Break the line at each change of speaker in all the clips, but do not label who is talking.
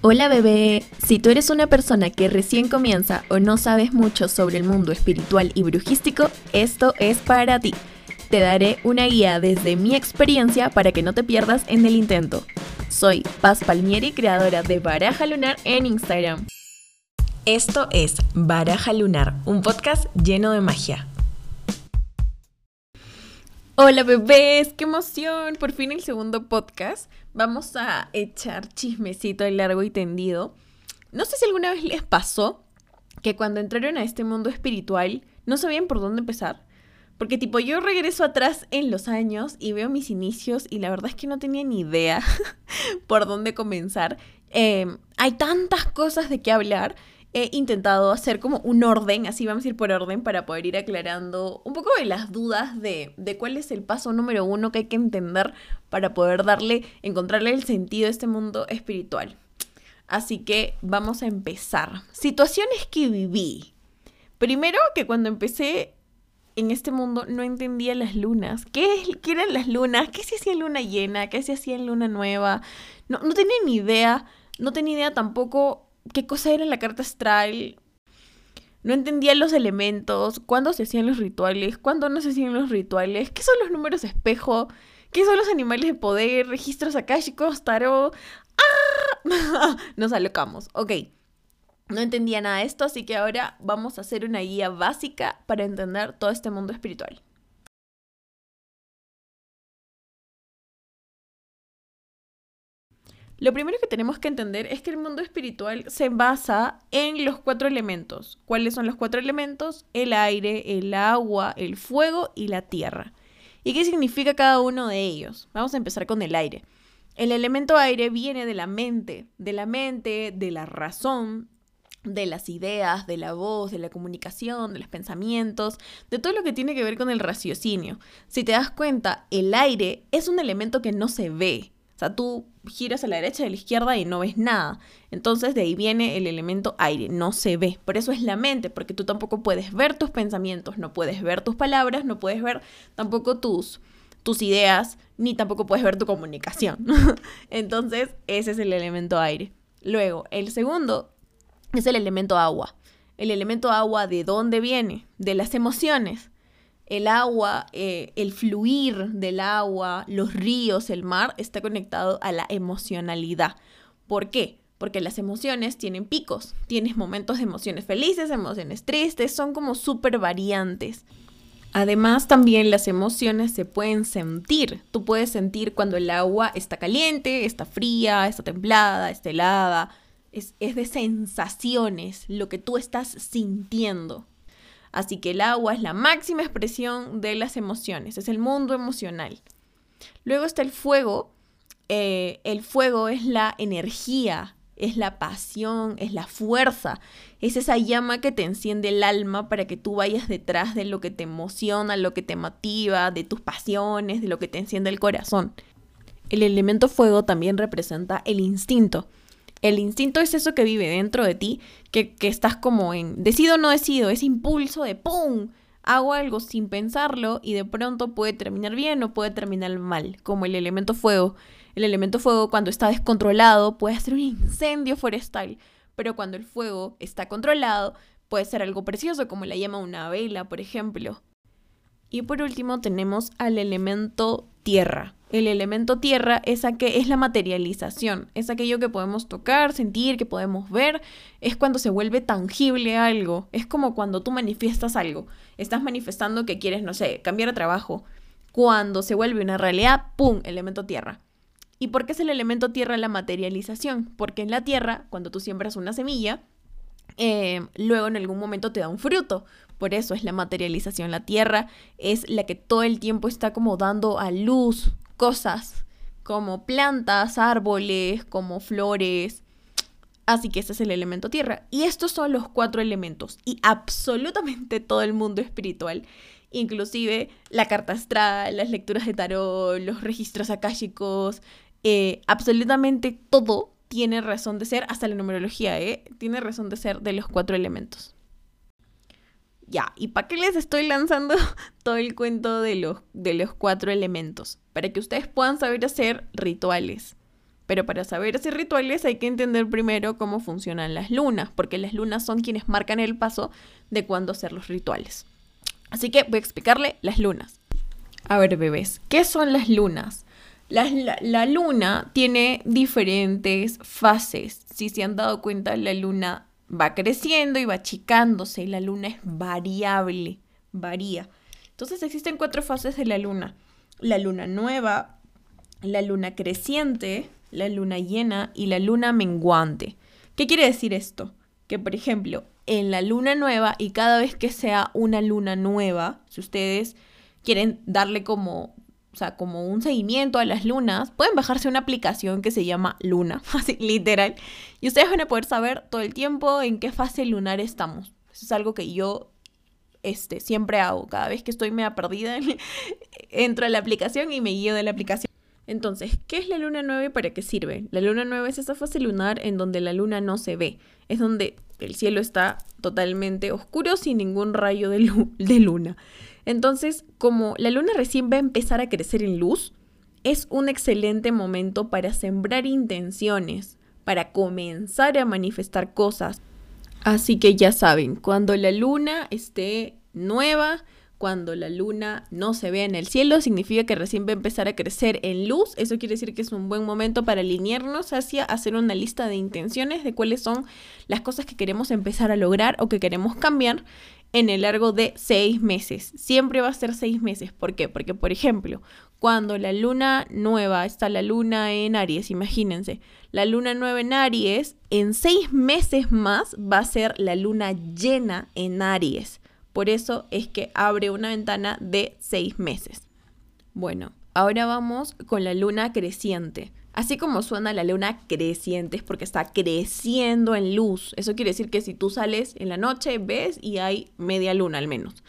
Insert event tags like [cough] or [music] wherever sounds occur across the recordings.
Hola bebé, si tú eres una persona que recién comienza o no sabes mucho sobre el mundo espiritual y brujístico, esto es para ti. Te daré una guía desde mi experiencia para que no te pierdas en el intento. Soy Paz Palmieri, creadora de Baraja Lunar en Instagram. Esto es Baraja Lunar, un podcast lleno de magia. Hola bebés, qué emoción. Por fin el segundo podcast. Vamos a echar chismecito al largo y tendido. No sé si alguna vez les pasó que cuando entraron a este mundo espiritual no sabían por dónde empezar. Porque tipo yo regreso atrás en los años y veo mis inicios y la verdad es que no tenía ni idea [laughs] por dónde comenzar. Em, hay tantas cosas de qué hablar he intentado hacer como un orden, así vamos a ir por orden, para poder ir aclarando un poco de las dudas de, de cuál es el paso número uno que hay que entender para poder darle, encontrarle el sentido a este mundo espiritual. Así que vamos a empezar. Situaciones que viví. Primero que cuando empecé en este mundo no entendía las lunas. ¿Qué, qué eran las lunas? ¿Qué se hacía en luna llena? ¿Qué se hacía en luna nueva? No, no tenía ni idea. No tenía idea tampoco qué cosa era la carta astral. No entendía los elementos, cuándo se hacían los rituales, cuándo no se hacían los rituales, qué son los números espejo, qué son los animales de poder, registros akáshicos, tarot. ¡Ah! [laughs] Nos alocamos. Ok. No entendía nada de esto, así que ahora vamos a hacer una guía básica para entender todo este mundo espiritual. Lo primero que tenemos que entender es que el mundo espiritual se basa en los cuatro elementos. ¿Cuáles son los cuatro elementos? El aire, el agua, el fuego y la tierra. ¿Y qué significa cada uno de ellos? Vamos a empezar con el aire. El elemento aire viene de la mente, de la mente, de la razón, de las ideas, de la voz, de la comunicación, de los pensamientos, de todo lo que tiene que ver con el raciocinio. Si te das cuenta, el aire es un elemento que no se ve, o sea, tú giras a la derecha y a la izquierda y no ves nada. Entonces de ahí viene el elemento aire, no se ve. Por eso es la mente, porque tú tampoco puedes ver tus pensamientos, no puedes ver tus palabras, no puedes ver tampoco tus, tus ideas, ni tampoco puedes ver tu comunicación. [laughs] Entonces ese es el elemento aire. Luego, el segundo es el elemento agua. El elemento agua, ¿de dónde viene? De las emociones el agua, eh, el fluir del agua, los ríos, el mar, está conectado a la emocionalidad. ¿Por qué? Porque las emociones tienen picos, tienes momentos de emociones felices, emociones tristes, son como súper variantes. Además, también las emociones se pueden sentir. Tú puedes sentir cuando el agua está caliente, está fría, está templada, está helada. Es, es de sensaciones, lo que tú estás sintiendo. Así que el agua es la máxima expresión de las emociones, es el mundo emocional. Luego está el fuego. Eh, el fuego es la energía, es la pasión, es la fuerza, es esa llama que te enciende el alma para que tú vayas detrás de lo que te emociona, lo que te motiva, de tus pasiones, de lo que te enciende el corazón. El elemento fuego también representa el instinto. El instinto es eso que vive dentro de ti, que, estás como en decido o no decido, ese impulso de ¡pum! Hago algo sin pensarlo y de pronto puede terminar bien o puede terminar mal, como el elemento fuego. El elemento fuego cuando está descontrolado puede ser un incendio forestal, pero cuando el fuego está controlado puede ser algo precioso como la llama una vela, por ejemplo. Y por último tenemos al elemento tierra. El elemento tierra es, que es la materialización, es aquello que podemos tocar, sentir, que podemos ver, es cuando se vuelve tangible algo, es como cuando tú manifiestas algo, estás manifestando que quieres, no sé, cambiar de trabajo, cuando se vuelve una realidad, ¡pum!, elemento tierra. ¿Y por qué es el elemento tierra la materialización? Porque en la tierra, cuando tú siembras una semilla, eh, luego en algún momento te da un fruto. Por eso es la materialización. La tierra es la que todo el tiempo está como dando a luz cosas como plantas, árboles, como flores. Así que ese es el elemento tierra. Y estos son los cuatro elementos. Y absolutamente todo el mundo espiritual, inclusive la carta astral, las lecturas de tarot, los registros akáshicos, eh, absolutamente todo tiene razón de ser, hasta la numerología, ¿eh? Tiene razón de ser de los cuatro elementos. Ya, ¿y para qué les estoy lanzando [laughs] todo el cuento de los, de los cuatro elementos? Para que ustedes puedan saber hacer rituales. Pero para saber hacer rituales hay que entender primero cómo funcionan las lunas, porque las lunas son quienes marcan el paso de cuándo hacer los rituales. Así que voy a explicarle las lunas. A ver, bebés, ¿qué son las lunas? La, luna tiene diferentes fases. Si se han dado cuenta, la luna va creciendo y va achicándose. La luna es variable, varía. Entonces existen cuatro fases de la luna. La luna nueva, la luna creciente, la luna llena y la luna menguante. ¿Qué quiere decir esto? Que, por ejemplo, en la luna nueva y cada vez que sea una luna nueva, si ustedes quieren darle como o sea, como un seguimiento a las lunas, pueden bajarse una aplicación que se llama Luna, [laughs] así literal, y ustedes van a poder saber todo el tiempo en qué fase lunar estamos. Eso es algo que yo este, siempre hago. Cada vez que estoy media perdida, [laughs] entro a la aplicación y me guío de la aplicación. Entonces, ¿qué es la luna nueva y para qué sirve? La luna nueva es esa fase lunar en donde la luna no se ve. Es donde el cielo está totalmente oscuro sin ningún rayo de, [laughs] de luna. Entonces, como la luna recién va a empezar a crecer en luz, es un excelente momento para sembrar intenciones, para comenzar a manifestar cosas. Así que ya saben, cuando la luna esté nueva, cuando la luna no se vea en el cielo, significa que recién va a empezar a crecer en luz. Eso quiere decir que es un buen momento para alinearnos hacia hacer una lista de intenciones de cuáles son las cosas que queremos empezar a lograr o que queremos cambiar en el largo de seis meses. Siempre va a ser seis meses. ¿Por qué? Porque, por ejemplo, cuando la luna nueva está la luna en Aries, imagínense, la luna nueva en Aries, en seis meses más va a ser la luna llena en Aries. Por eso es que abre una ventana de seis meses. Bueno, ahora vamos con la luna creciente. Así como suena la luna creciente es porque está creciendo en luz. Eso quiere decir que si tú sales en la noche, ves y hay media luna al menos.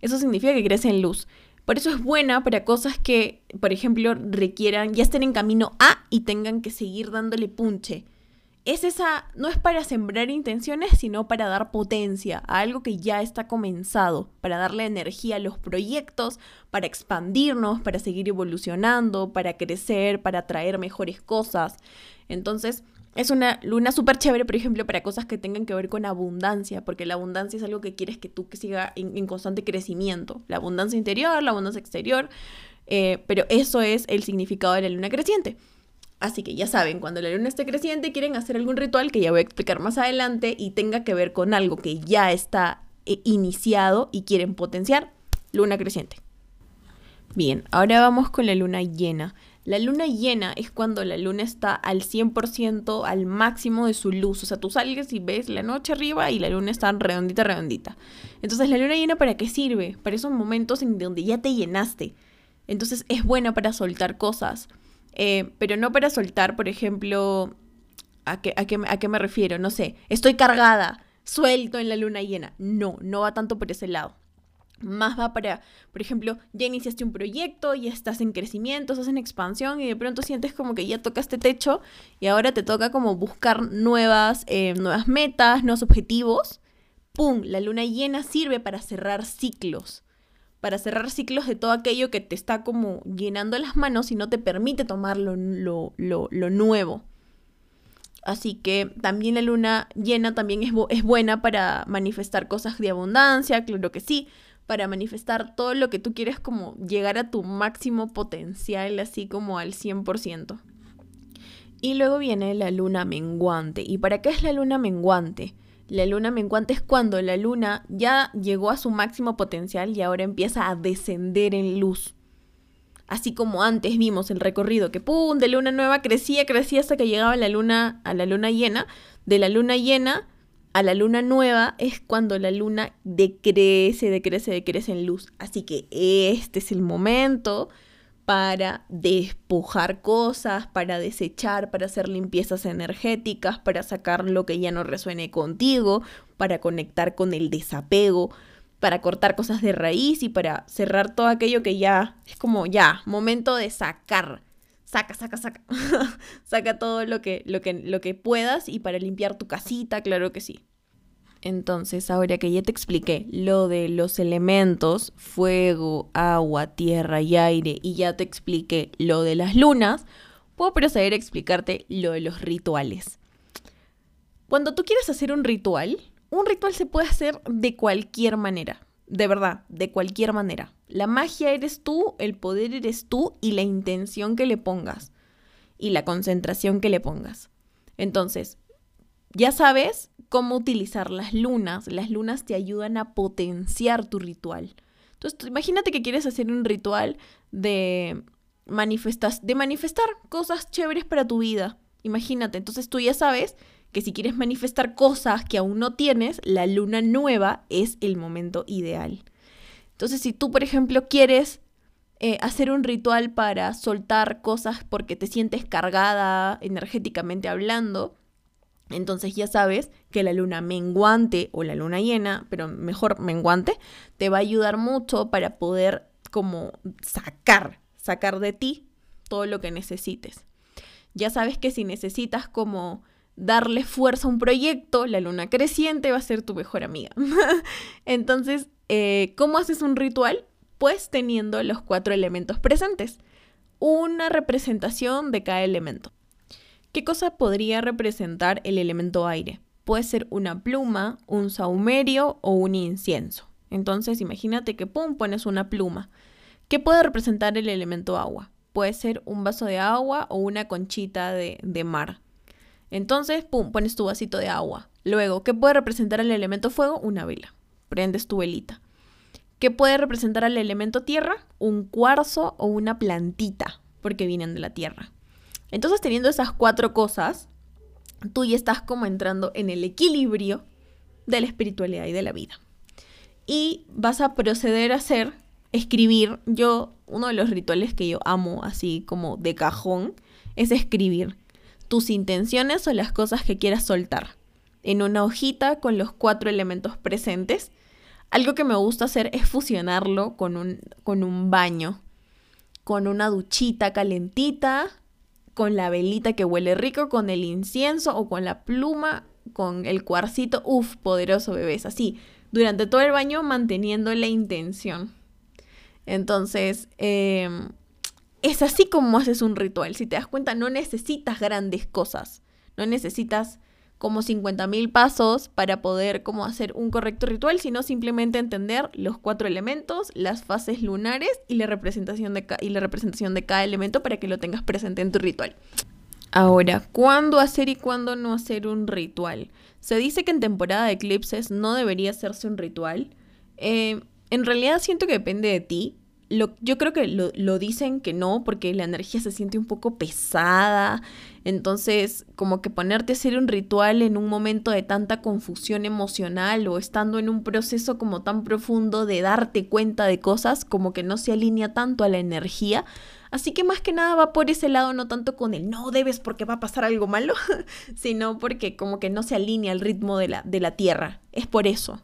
Eso significa que crece en luz. Por eso es buena para cosas que, por ejemplo, requieran, ya estén en camino A y tengan que seguir dándole punche es esa, no es para sembrar intenciones, sino para dar potencia a algo que ya está comenzado, para darle energía a los proyectos, para expandirnos, para seguir evolucionando, para crecer, para traer mejores cosas. Entonces, es una luna súper chévere, por ejemplo, para cosas que tengan que ver con abundancia, porque la abundancia es algo que quieres que tú siga en, constante crecimiento. La abundancia interior, la abundancia exterior, eh, pero eso es el significado de la luna creciente. Así que ya saben, cuando la luna esté creciente quieren hacer algún ritual que ya voy a explicar más adelante y tenga que ver con algo que ya está eh, iniciado y quieren potenciar, luna creciente. Bien, ahora vamos con la luna llena. La luna llena es cuando la luna está al 100%, al máximo de su luz. O sea, tú sales y ves la noche arriba y la luna está redondita, redondita. Entonces, ¿la luna llena para qué sirve? Para esos momentos en donde ya te llenaste. Entonces, es buena para soltar cosas eh, pero no para soltar, por ejemplo, ¿a qué, a, ¿a qué me refiero? No sé, estoy cargada, suelto en la luna llena. No, no va tanto por ese lado. Más va para, por ejemplo, ya iniciaste un proyecto, ya estás en crecimiento, estás en expansión y de pronto sientes como que ya tocaste techo y ahora te toca como buscar nuevas, eh, nuevas metas, nuevos objetivos. ¡Pum! La luna llena sirve para cerrar ciclos para cerrar ciclos de todo aquello que te está como llenando las manos y no te permite tomar lo, nuevo. Así que también la luna llena también es, es, buena para manifestar cosas de abundancia, claro que sí, para manifestar todo lo que tú quieres como llegar a tu máximo potencial, así como al 100%. Y luego viene la luna menguante. ¿Y para qué es la luna menguante? La luna menguante es cuando la luna ya llegó a su máximo potencial y ahora empieza a descender en luz. Así como antes vimos el recorrido que pum, de luna nueva crecía, crecía hasta que llegaba la luna a la luna llena, de la luna llena a la luna nueva es cuando la luna decrece, decrece, decrece en luz. Así que este es el momento para despojar cosas, para desechar, para hacer limpiezas energéticas, para sacar lo que ya no resuene contigo, para conectar con el desapego, para cortar cosas de raíz y para cerrar todo aquello que ya es como ya, momento de sacar. Saca, saca, saca. [laughs] saca todo lo que, lo, que, lo que puedas y para limpiar tu casita, claro que sí. Entonces, ahora que ya te expliqué lo de los elementos, fuego, agua, tierra y aire, y ya te expliqué lo de las lunas, puedo proceder a explicarte lo de los rituales. Cuando tú quieres hacer un ritual, un ritual se puede hacer de cualquier manera. De verdad, de cualquier manera. La magia eres tú, el poder eres tú y la intención que le pongas. Y la concentración que le pongas. Entonces, ya sabes cómo utilizar las lunas. Las lunas te ayudan a potenciar tu ritual. Entonces, imagínate que quieres hacer un ritual de, manifestas de manifestar cosas chéveres para tu vida. Imagínate, entonces tú ya sabes que si quieres manifestar cosas que aún no tienes, la luna nueva es el momento ideal. Entonces, si tú, por ejemplo, quieres eh, hacer un ritual para soltar cosas porque te sientes cargada energéticamente hablando, entonces ya sabes que la luna menguante o la luna llena, pero mejor menguante, te va a ayudar mucho para poder como sacar, sacar de ti todo lo que necesites. Ya sabes que si necesitas como darle fuerza a un proyecto, la luna creciente va a ser tu mejor amiga. [laughs] Entonces, eh, ¿cómo haces un ritual? Pues teniendo los cuatro elementos presentes. Una representación de cada elemento. ¿Qué cosa podría representar el elemento aire? Puede ser una pluma, un saumerio o un incienso. Entonces, imagínate que pum, pones una pluma. ¿Qué puede representar el elemento agua? Puede ser un vaso de agua o una conchita de, de mar. Entonces, pum, pones tu vasito de agua. Luego, ¿qué puede representar el elemento fuego? Una vela. Prendes tu velita. ¿Qué puede representar al elemento tierra? Un cuarzo o una plantita, porque vienen de la tierra. Entonces, teniendo esas cuatro cosas, tú ya estás como entrando en el equilibrio de la espiritualidad y de la vida. Y vas a proceder a hacer, escribir. Yo, uno de los rituales que yo amo, así como de cajón, es escribir tus intenciones o las cosas que quieras soltar en una hojita con los cuatro elementos presentes. Algo que me gusta hacer es fusionarlo con un, con un baño, con una duchita calentita, con la velita que huele rico, con el incienso o con la pluma, con el cuarcito. Uf, poderoso bebés. Así, durante todo el baño manteniendo la intención. Entonces, eh, es así como haces un ritual. Si te das cuenta, no necesitas grandes cosas. No necesitas como 50.000 pasos para poder como hacer un correcto ritual, sino simplemente entender los cuatro elementos, las fases lunares y la representación de, y la representación de cada elemento para que lo tengas presente en tu ritual. Ahora, ¿cuándo hacer y cuándo no hacer un ritual? Se dice que en temporada de eclipses no debería hacerse un ritual. Eh, en realidad siento que depende de ti yo creo que lo, dicen que no, porque la energía se siente un poco pesada. Entonces, como que ponerte a hacer un ritual en un momento de tanta confusión emocional o estando en un proceso como tan profundo de darte cuenta de cosas, como que no se alinea tanto a la energía. Así que más que nada va por ese lado, no tanto con el no debes porque va a pasar algo malo, [laughs] sino porque como que no se alinea al ritmo de la, de la tierra. Es por eso.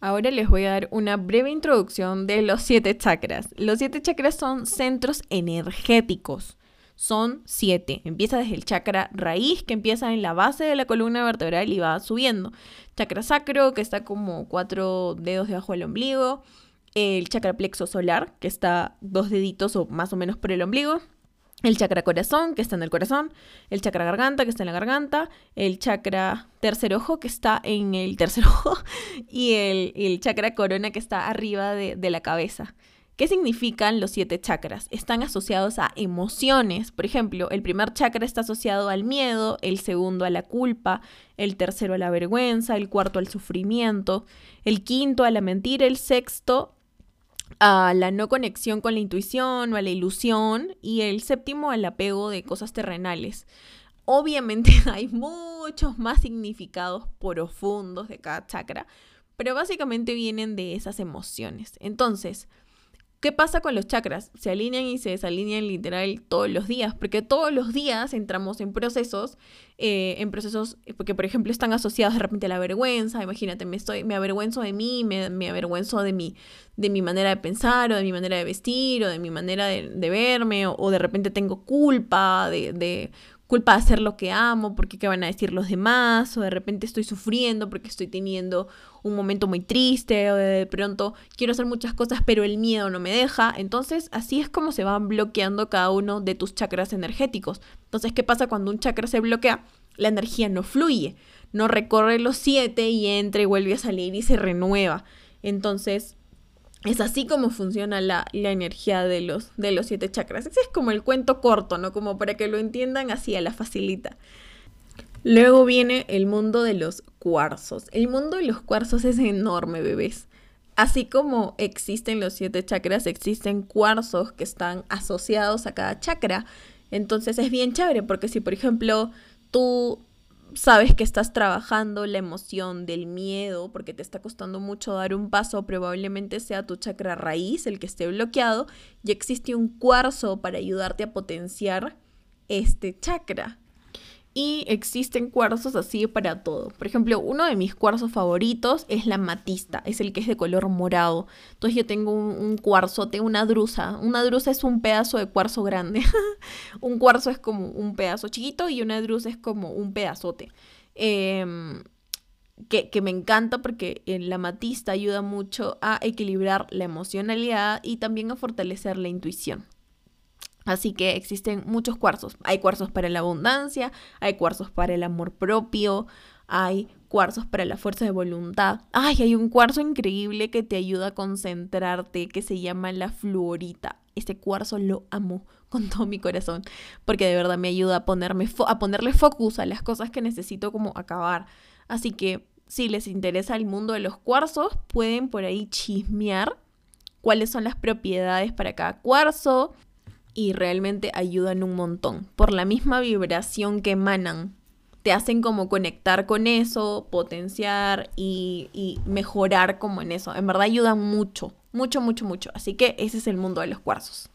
Ahora les voy a dar una breve introducción de los siete chakras. Los siete chakras son centros energéticos. Son siete. Empieza desde el chakra raíz, que empieza en la base de la columna vertebral y va subiendo. Chakra sacro, que está como cuatro dedos debajo del ombligo. El chakra plexo solar, que está dos deditos o más o menos por el ombligo el chakra corazón, que está en el corazón, el chakra garganta, que está en la garganta, el chakra tercer ojo, que está en el tercer [laughs] ojo, y el, chakra corona, que está arriba de, de, la cabeza. ¿Qué significan los siete chakras? Están asociados a emociones. Por ejemplo, el primer chakra está asociado al miedo, el segundo a la culpa, el tercero a la vergüenza, el cuarto al sufrimiento, el quinto a la mentira, el sexto a la no conexión con la intuición o a la ilusión y el séptimo al apego de cosas terrenales. Obviamente [laughs] hay muchos más significados profundos de cada chakra, pero básicamente vienen de esas emociones. Entonces, ¿Qué pasa con los chakras? Se alinean y se desalinean literal todos los días, porque todos los días entramos en procesos, eh, en procesos, porque por ejemplo están asociados de repente a la vergüenza, imagínate, me, estoy, me avergüenzo de mí, me, me avergüenzo de mi, de mi manera de pensar, o de mi manera de vestir, o de mi manera de, verme, o, de repente tengo culpa de, de culpa de hacer lo que amo, porque qué van a decir los demás, o de repente estoy sufriendo porque estoy teniendo un momento muy triste, o de pronto quiero hacer muchas cosas pero el miedo no me deja. Entonces así es como se van bloqueando cada uno de tus chakras energéticos. Entonces, ¿qué pasa cuando un chakra se bloquea? La energía no fluye, no recorre los siete y entra y vuelve a salir y se renueva. Entonces, es así como funciona la, energía de los, de los siete chakras. Ese es como el cuento corto, ¿no? Como para que lo entiendan así a la facilita. Luego viene el mundo de los cuarzos. El mundo de los cuarzos es enorme, bebés. Así como existen los siete chakras, existen cuarzos que están asociados a cada chakra. Entonces es bien chévere porque si, por ejemplo, tú sabes que estás trabajando la emoción del miedo porque te está costando mucho dar un paso, probablemente sea tu chakra raíz el que esté bloqueado y existe un cuarzo para ayudarte a potenciar este chakra. Y existen cuarzos así para todo. Por ejemplo, uno de mis cuarzos favoritos es la matista, es el que es de color morado. Entonces yo tengo un, cuarzo, tengo una drusa. Una drusa es un pedazo de cuarzo grande. [laughs] un cuarzo es como un pedazo chiquito y una drusa es como un pedazote. Em, que, que, me encanta porque la matista ayuda mucho a equilibrar la emocionalidad y también a fortalecer la intuición. Así que existen muchos cuarzos. Hay cuarzos para la abundancia, hay cuarzos para el amor propio, hay cuarzos para la fuerza de voluntad. Ay, hay un cuarzo increíble que te ayuda a concentrarte, que se llama la fluorita. Este cuarzo lo amo con todo mi corazón, porque de verdad me ayuda a, ponerme a ponerle focus a las cosas que necesito como acabar. Así que si les interesa el mundo de los cuarzos, pueden por ahí chismear cuáles son las propiedades para cada cuarzo, y realmente ayudan un montón. Por la misma vibración que emanan, te hacen como conectar con eso, potenciar y, mejorar como en eso. En verdad ayudan mucho, mucho, mucho, mucho. Así que ese es el mundo de los cuarzos.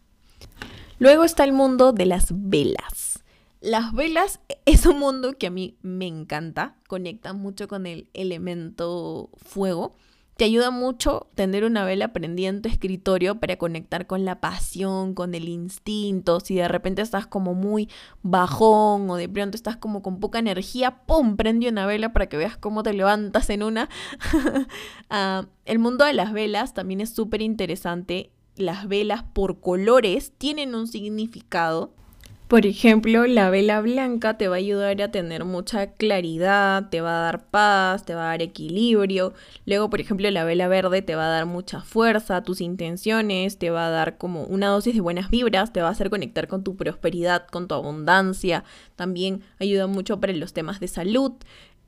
Luego está el mundo de las velas. Las velas es un mundo que a mí me encanta, conecta mucho con el elemento fuego te ayuda mucho tener una vela prendida en tu escritorio para conectar con la pasión, con el instinto. Si de repente estás como muy bajón o de pronto estás como con poca energía, ¡pum! Prende una vela para que veas cómo te levantas en una. [laughs] Ah, el mundo de las velas también es súper interesante. Las velas por colores tienen un significado. Por ejemplo, la vela blanca te va a ayudar a tener mucha claridad, te va a dar paz, te va a dar equilibrio. Luego, por ejemplo, la vela verde te va a dar mucha fuerza, tus intenciones, te va a dar como una dosis de buenas vibras, te va a hacer conectar con tu prosperidad, con tu abundancia. También ayuda mucho para los temas de salud.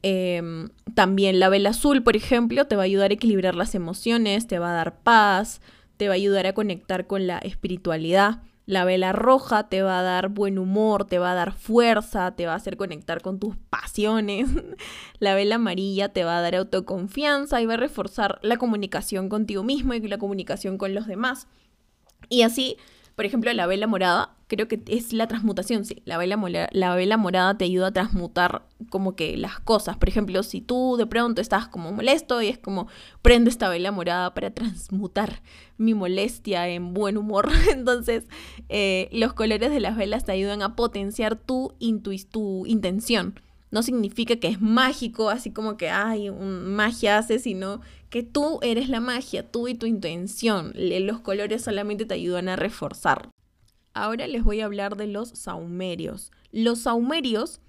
Em, también la vela azul, por ejemplo, te va a ayudar a equilibrar las emociones, te va a dar paz, te va a ayudar a conectar con la espiritualidad. La vela roja te va a dar buen humor, te va a dar fuerza, te va a hacer conectar con tus pasiones. [laughs] La vela amarilla te va a dar autoconfianza y va a reforzar la comunicación contigo mismo y la comunicación con los demás. Y así por ejemplo, la vela morada, creo que es la transmutación, sí. La vela, la vela morada te ayuda a transmutar como que las cosas. Por ejemplo, si tú de pronto estás como molesto y es como, prende esta vela morada para transmutar mi molestia en buen humor. [laughs] Entonces, eh, los colores de las velas te ayudan a potenciar tu, tu intención no significa que es mágico, así como que, ay, magia hace, sino que tú eres la magia, tú y tu intención. Los colores solamente te ayudan a reforzar. Ahora les voy a hablar de los saumerios. Los saumerios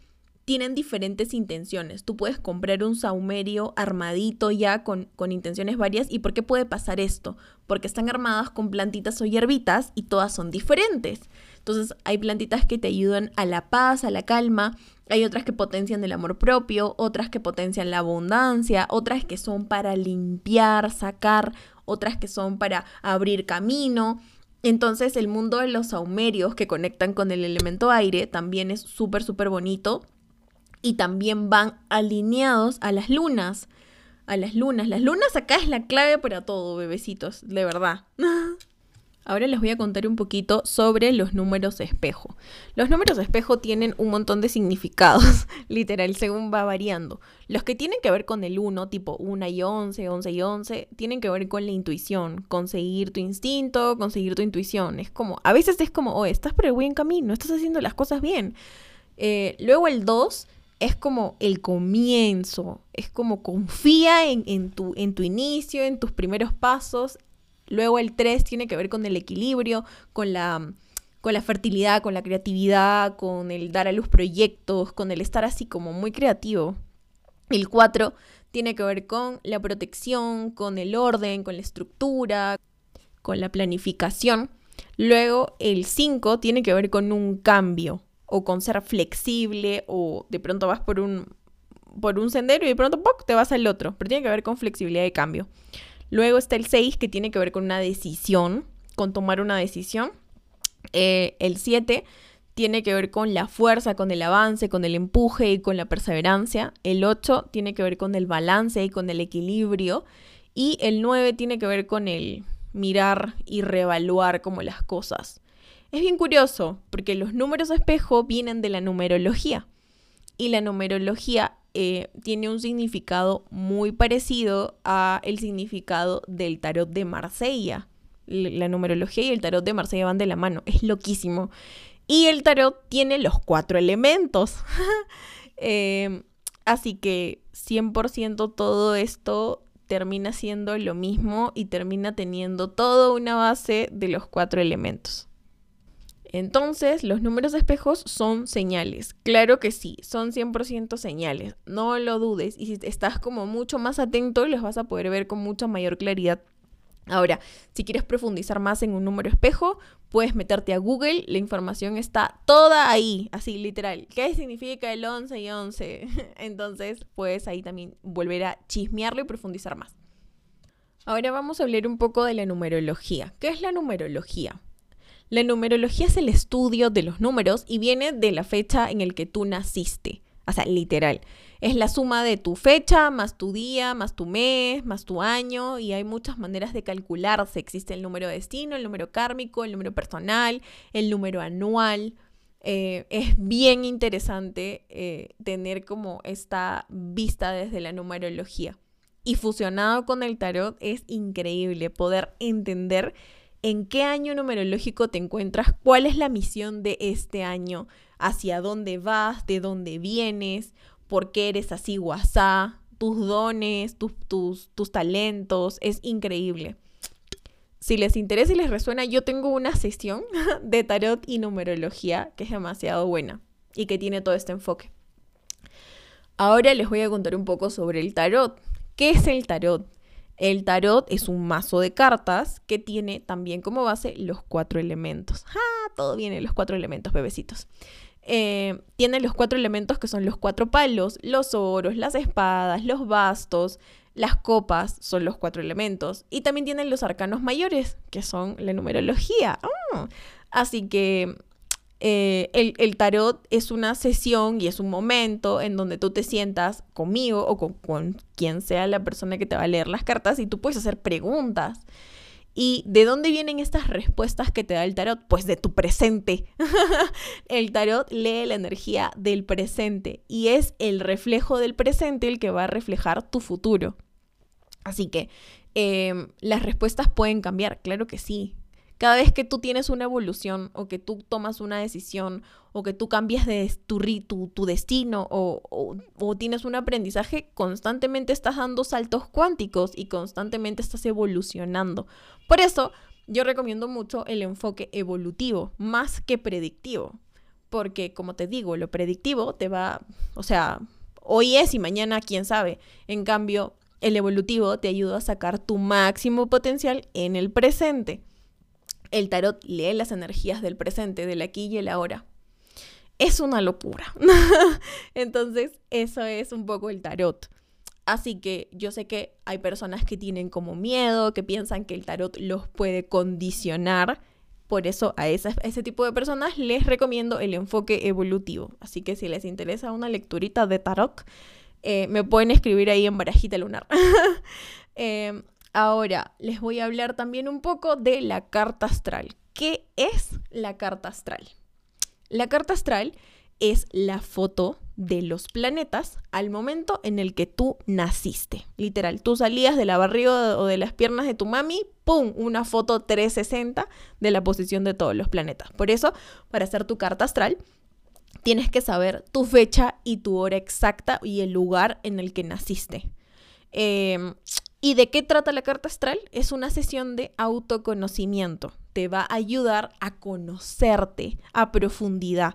tienen diferentes intenciones. Tú puedes comprar un saumerio armadito ya con, con, intenciones varias. ¿Y por qué puede pasar esto? Porque están armadas con plantitas o hierbitas y todas son diferentes. Entonces hay plantitas que te ayudan a la paz, a la calma, hay otras que potencian el amor propio, otras que potencian la abundancia, otras que son para limpiar, sacar, otras que son para abrir camino. Entonces el mundo de los saumerios que conectan con el elemento aire también es súper, súper bonito. Y también van alineados a las lunas. A las lunas. Las lunas acá es la clave para todo, bebecitos, de verdad. [laughs] Ahora les voy a contar un poquito sobre los números espejo. Los números espejo tienen un montón de significados, [laughs] literal, según va variando. Los que tienen que ver con el 1, tipo 1 y 11, 11 y 11, tienen que ver con la intuición, conseguir tu instinto, conseguir tu intuición. Es como, a veces es como, oh, estás por el buen camino, estás haciendo las cosas bien. Eh, luego el 2 es como el comienzo, es como confía en, tu, en tu inicio, en tus primeros pasos. Luego el 3 tiene que ver con el equilibrio, con la, con la fertilidad, con la creatividad, con el dar a luz proyectos, con el estar así como muy creativo. El 4 tiene que ver con la protección, con el orden, con la estructura, con la planificación. Luego el 5 tiene que ver con un cambio o con ser flexible o de pronto vas por un, por un sendero y de pronto te vas al otro, pero tiene que ver con flexibilidad de cambio. Luego está el 6 que tiene que ver con una decisión, con tomar una decisión. Eh, el 7 tiene que ver con la fuerza, con el avance, con el empuje y con la perseverancia. El 8 tiene que ver con el balance y con el equilibrio. Y el 9 tiene que ver con el mirar y reevaluar como las cosas. Es bien curioso, porque los números espejo vienen de la numerología. Y la numerología eh, tiene un significado muy parecido a el significado del tarot de Marsella. La numerología y el tarot de Marsella van de la mano. Es loquísimo. Y el tarot tiene los cuatro elementos. [laughs] Em, así que 100% todo esto termina siendo lo mismo y termina teniendo toda una base de los cuatro elementos. Entonces, los números espejos son señales. Claro que sí, son 100% señales. No lo dudes. Y si estás como mucho más atento, los vas a poder ver con mucha mayor claridad. Ahora, si quieres profundizar más en un número espejo, puedes meterte a Google. La información está toda ahí, así literal. ¿Qué significa el 11 y 11? [laughs] Entonces, puedes ahí también volver a chismearlo y profundizar más. Ahora vamos a hablar un poco de la numerología. ¿Qué es la numerología? La numerología es el estudio de los números y viene de la fecha en el que tú naciste. O sea, literal. Es la suma de tu fecha, más tu día, más tu mes, más tu año, y hay muchas maneras de calcularse. Existe el número de destino, el número kármico, el número personal, el número anual. Eh, es bien interesante eh, tener como esta vista desde la numerología. Y fusionado con el tarot es increíble poder entender en qué año numerológico te encuentras, cuál es la misión de este año, hacia dónde vas, de dónde vienes, por qué eres así guasá, tus dones, tus, tus, tus talentos, es increíble. Si les interesa y les resuena, yo tengo una sesión [laughs] de tarot y numerología que es demasiado buena y que tiene todo este enfoque. Ahora les voy a contar un poco sobre el tarot. ¿Qué es el tarot? El tarot es un mazo de cartas que tiene también como base los cuatro elementos. ¡Ah! Todo viene los cuatro elementos, bebecitos. Eh, tiene los cuatro elementos que son los cuatro palos, los oros, las espadas, los bastos, las copas son los cuatro elementos. Y también tienen los arcanos mayores, que son la numerología. ¡Ah! Así que eh, el, tarot es una sesión y es un momento en donde tú te sientas conmigo o con, quien sea la persona que te va a leer las cartas y tú puedes hacer preguntas. ¿Y de dónde vienen estas respuestas que te da el tarot? Pues de tu presente. [laughs] el tarot lee la energía del presente y es el reflejo del presente el que va a reflejar tu futuro. Así que em, las respuestas pueden cambiar, claro que sí. Cada vez que tú tienes una evolución o que tú tomas una decisión o que tú cambias de tu, tu, tu destino o, o, tienes un aprendizaje, constantemente estás dando saltos cuánticos y constantemente estás evolucionando. Por eso yo recomiendo mucho el enfoque evolutivo más que predictivo. Porque como te digo, lo predictivo te va, o sea, hoy es y mañana quién sabe. En cambio, el evolutivo te ayuda a sacar tu máximo potencial en el presente. El tarot lee las energías del presente, del aquí y el ahora. Es una locura. [laughs] Entonces, eso es un poco el tarot. Así que yo sé que hay personas que tienen como miedo, que piensan que el tarot los puede condicionar. Por eso a, ese tipo de personas les recomiendo el enfoque evolutivo. Así que si les interesa una lecturita de tarot, eh, me pueden escribir ahí en Barajita Lunar. [laughs] eh, Ahora, les voy a hablar también un poco de la carta astral. ¿Qué es la carta astral? La carta astral es la foto de los planetas al momento en el que tú naciste. Literal, tú salías de la barriga o de las piernas de tu mami, ¡pum! Una foto 360 de la posición de todos los planetas. Por eso, para hacer tu carta astral, tienes que saber tu fecha y tu hora exacta y el lugar en el que naciste. Em, ¿Y de qué trata la carta astral? Es una sesión de autoconocimiento. Te va a ayudar a conocerte a profundidad,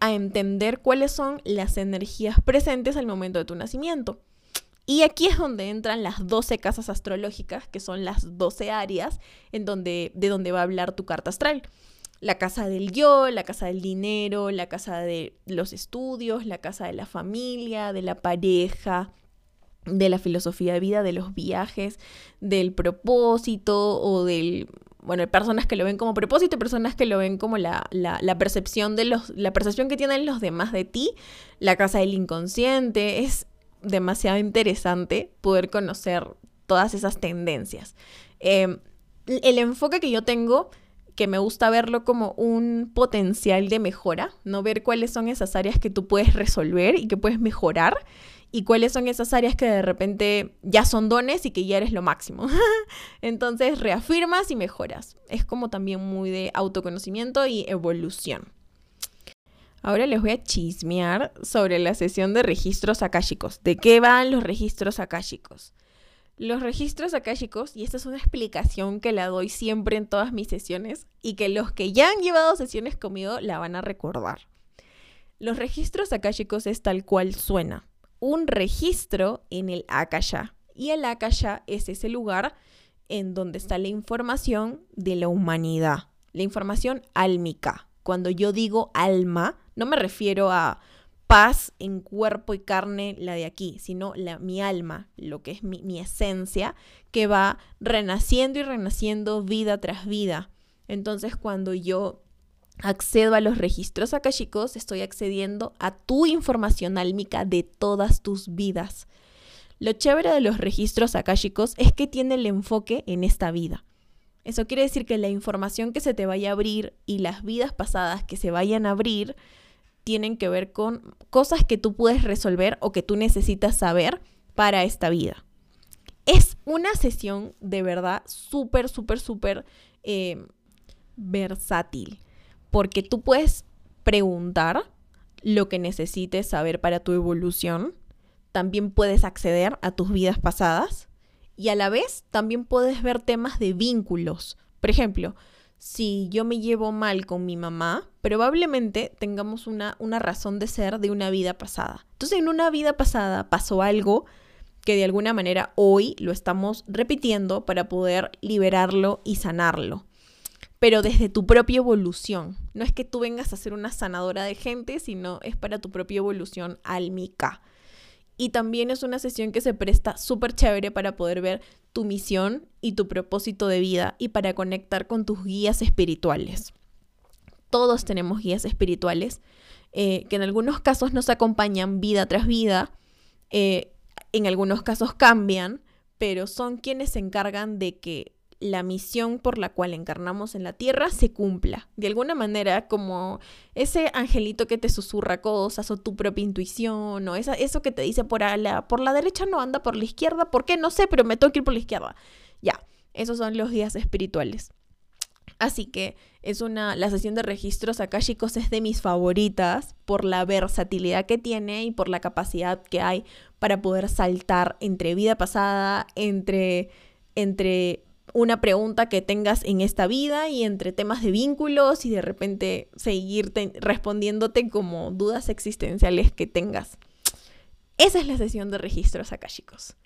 a entender cuáles son las energías presentes al momento de tu nacimiento. Y aquí es donde entran las 12 casas astrológicas, que son las 12 áreas en donde, de donde va a hablar tu carta astral la casa del yo, la casa del dinero, la casa de los estudios, la casa de la familia, de la pareja, de la filosofía de vida, de los viajes, del propósito o del... Bueno, hay personas que lo ven como propósito personas que lo ven como la, la, percepción de los, la percepción que tienen los demás de ti, la casa del inconsciente. Es demasiado interesante poder conocer todas esas tendencias. Em, el enfoque que yo tengo que me gusta verlo como un potencial de mejora, no ver cuáles son esas áreas que tú puedes resolver y que puedes mejorar y cuáles son esas áreas que de repente ya son dones y que ya eres lo máximo. [laughs] Entonces reafirmas y mejoras. Es como también muy de autoconocimiento y evolución. Ahora les voy a chismear sobre la sesión de registros akáshicos. ¿De qué van los registros akáshicos? Los registros akáshicos, y esta es una explicación que la doy siempre en todas mis sesiones y que los que ya han llevado sesiones conmigo la van a recordar. Los registros akáshicos es tal cual suena, un registro en el akasha. Y el akasha es ese lugar en donde está la información de la humanidad, la información álmica. Cuando yo digo alma, no me refiero a paz en cuerpo y carne, la de aquí, sino la, mi alma, lo que es mi, mi esencia, que va renaciendo y renaciendo vida tras vida. Entonces, cuando yo accedo a los registros akashicos, estoy accediendo a tu información álmica de todas tus vidas. Lo chévere de los registros akashicos es que tiene el enfoque en esta vida. Eso quiere decir que la información que se te vaya a abrir y las vidas pasadas que se vayan a abrir tienen que ver con cosas que tú puedes resolver o que tú necesitas saber para esta vida. Es una sesión de verdad súper, súper, súper eh, versátil, porque tú puedes preguntar lo que necesites saber para tu evolución, también puedes acceder a tus vidas pasadas y a la vez también puedes ver temas de vínculos. Por ejemplo, si yo me llevo mal con mi mamá, probablemente tengamos una, una razón de ser de una vida pasada. Entonces, en una vida pasada pasó algo que de alguna manera hoy lo estamos repitiendo para poder liberarlo y sanarlo. Pero desde tu propia evolución. No es que tú vengas a ser una sanadora de gente, sino es para tu propia evolución álmica. Y también es una sesión que se presta súper chévere para poder ver tu misión y tu propósito de vida y para conectar con tus guías espirituales. Todos tenemos guías espirituales eh, que en algunos casos nos acompañan vida tras vida, eh, en algunos casos cambian, pero son quienes se encargan de que la misión por la cual encarnamos en la tierra se cumpla. De alguna manera, como ese angelito que te susurra cosas, o tu propia intuición, o esa, eso que te dice por la, por la derecha no anda, por la izquierda, ¿por qué? No sé, pero me tengo que ir por la izquierda. Ya, esos son los guías espirituales. Así que es una, la sesión de registros akashicos es de mis favoritas por la versatilidad que tiene y por la capacidad que hay para poder saltar entre vida pasada, entre, entre una pregunta que tengas en esta vida y entre temas de vínculos y de repente seguir respondiéndote como dudas existenciales que tengas. Esa es la sesión de registros chicos.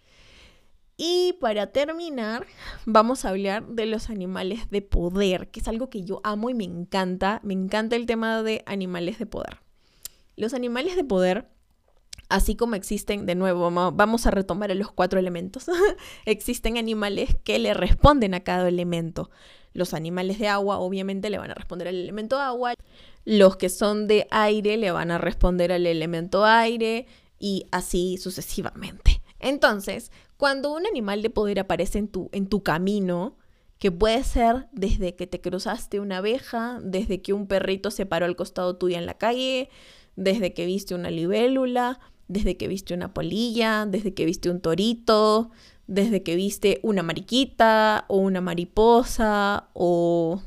Y para terminar, vamos a hablar de los animales de poder, que es algo que yo amo y me encanta. Me encanta el tema de animales de poder. Los animales de poder así como existen, de nuevo, vamos a retomar los cuatro elementos, [laughs] existen animales que le responden a cada elemento. Los animales de agua obviamente le van a responder al elemento agua, los que son de aire le van a responder al elemento aire y así sucesivamente. Entonces, cuando un animal de poder aparece en tu, en tu camino, que puede ser desde que te cruzaste una abeja, desde que un perrito se paró al costado tuyo en la calle, desde que viste una libélula, desde que viste una polilla, desde que viste un torito, desde que viste una mariquita o una mariposa o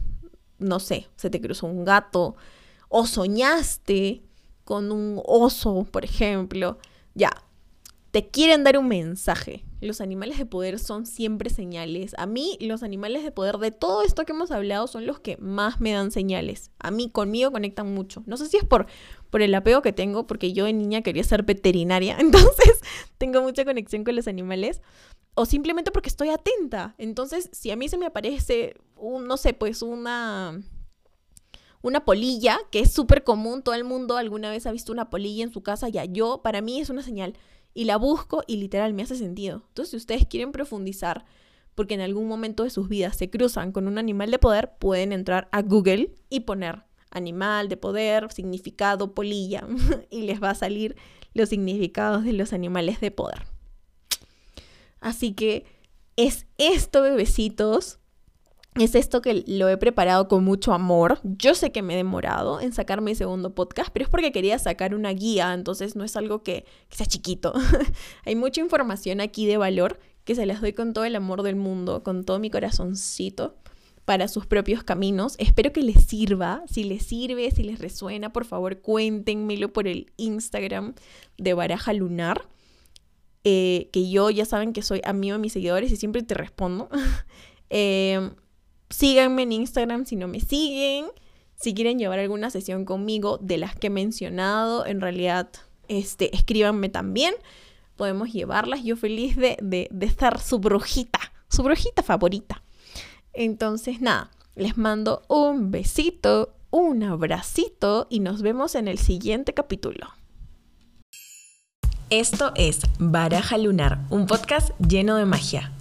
no sé, se te cruzó un gato o soñaste con un oso, por ejemplo. Ya, te quieren dar un mensaje. Los animales de poder son siempre señales. A mí los animales de poder de todo esto que hemos hablado son los que más me dan señales. A mí conmigo conectan mucho. No sé si es por, por el apego que tengo, porque yo de niña quería ser veterinaria, [laughs] entonces tengo mucha conexión con los animales. O simplemente porque estoy atenta. Entonces, si a mí se me aparece, un, no sé, pues una una polilla, que es súper común, todo el mundo alguna vez ha visto una polilla en su casa, ya yo, para mí es una señal y la busco y literal me hace sentido. Entonces, si ustedes quieren profundizar, porque en algún momento de sus vidas se cruzan con un animal de poder, pueden entrar a Google y poner animal de poder, significado, polilla, [laughs] y les va a salir los significados de los animales de poder. Así que es esto, bebecitos, es esto que lo he preparado con mucho amor. Yo sé que me he demorado en sacar mi segundo podcast, pero es porque quería sacar una guía, entonces no es algo que, sea chiquito. [laughs] Hay mucha información aquí de valor que se las doy con todo el amor del mundo, con todo mi corazoncito para sus propios caminos. Espero que les sirva. Si les sirve, si les resuena, por favor cuéntenmelo por el Instagram de Baraja Lunar. Eh, que yo ya saben que soy amigo de mis seguidores y siempre te respondo. [laughs] eh, Síganme en Instagram si no me siguen. Si quieren llevar alguna sesión conmigo de las que he mencionado, en realidad, este, escríbanme también. Podemos llevarlas. Yo feliz de, de, de estar su brujita, su brujita favorita. Entonces, nada, les mando un besito, un abracito y nos vemos en el siguiente capítulo. Esto es Baraja Lunar, un podcast lleno de magia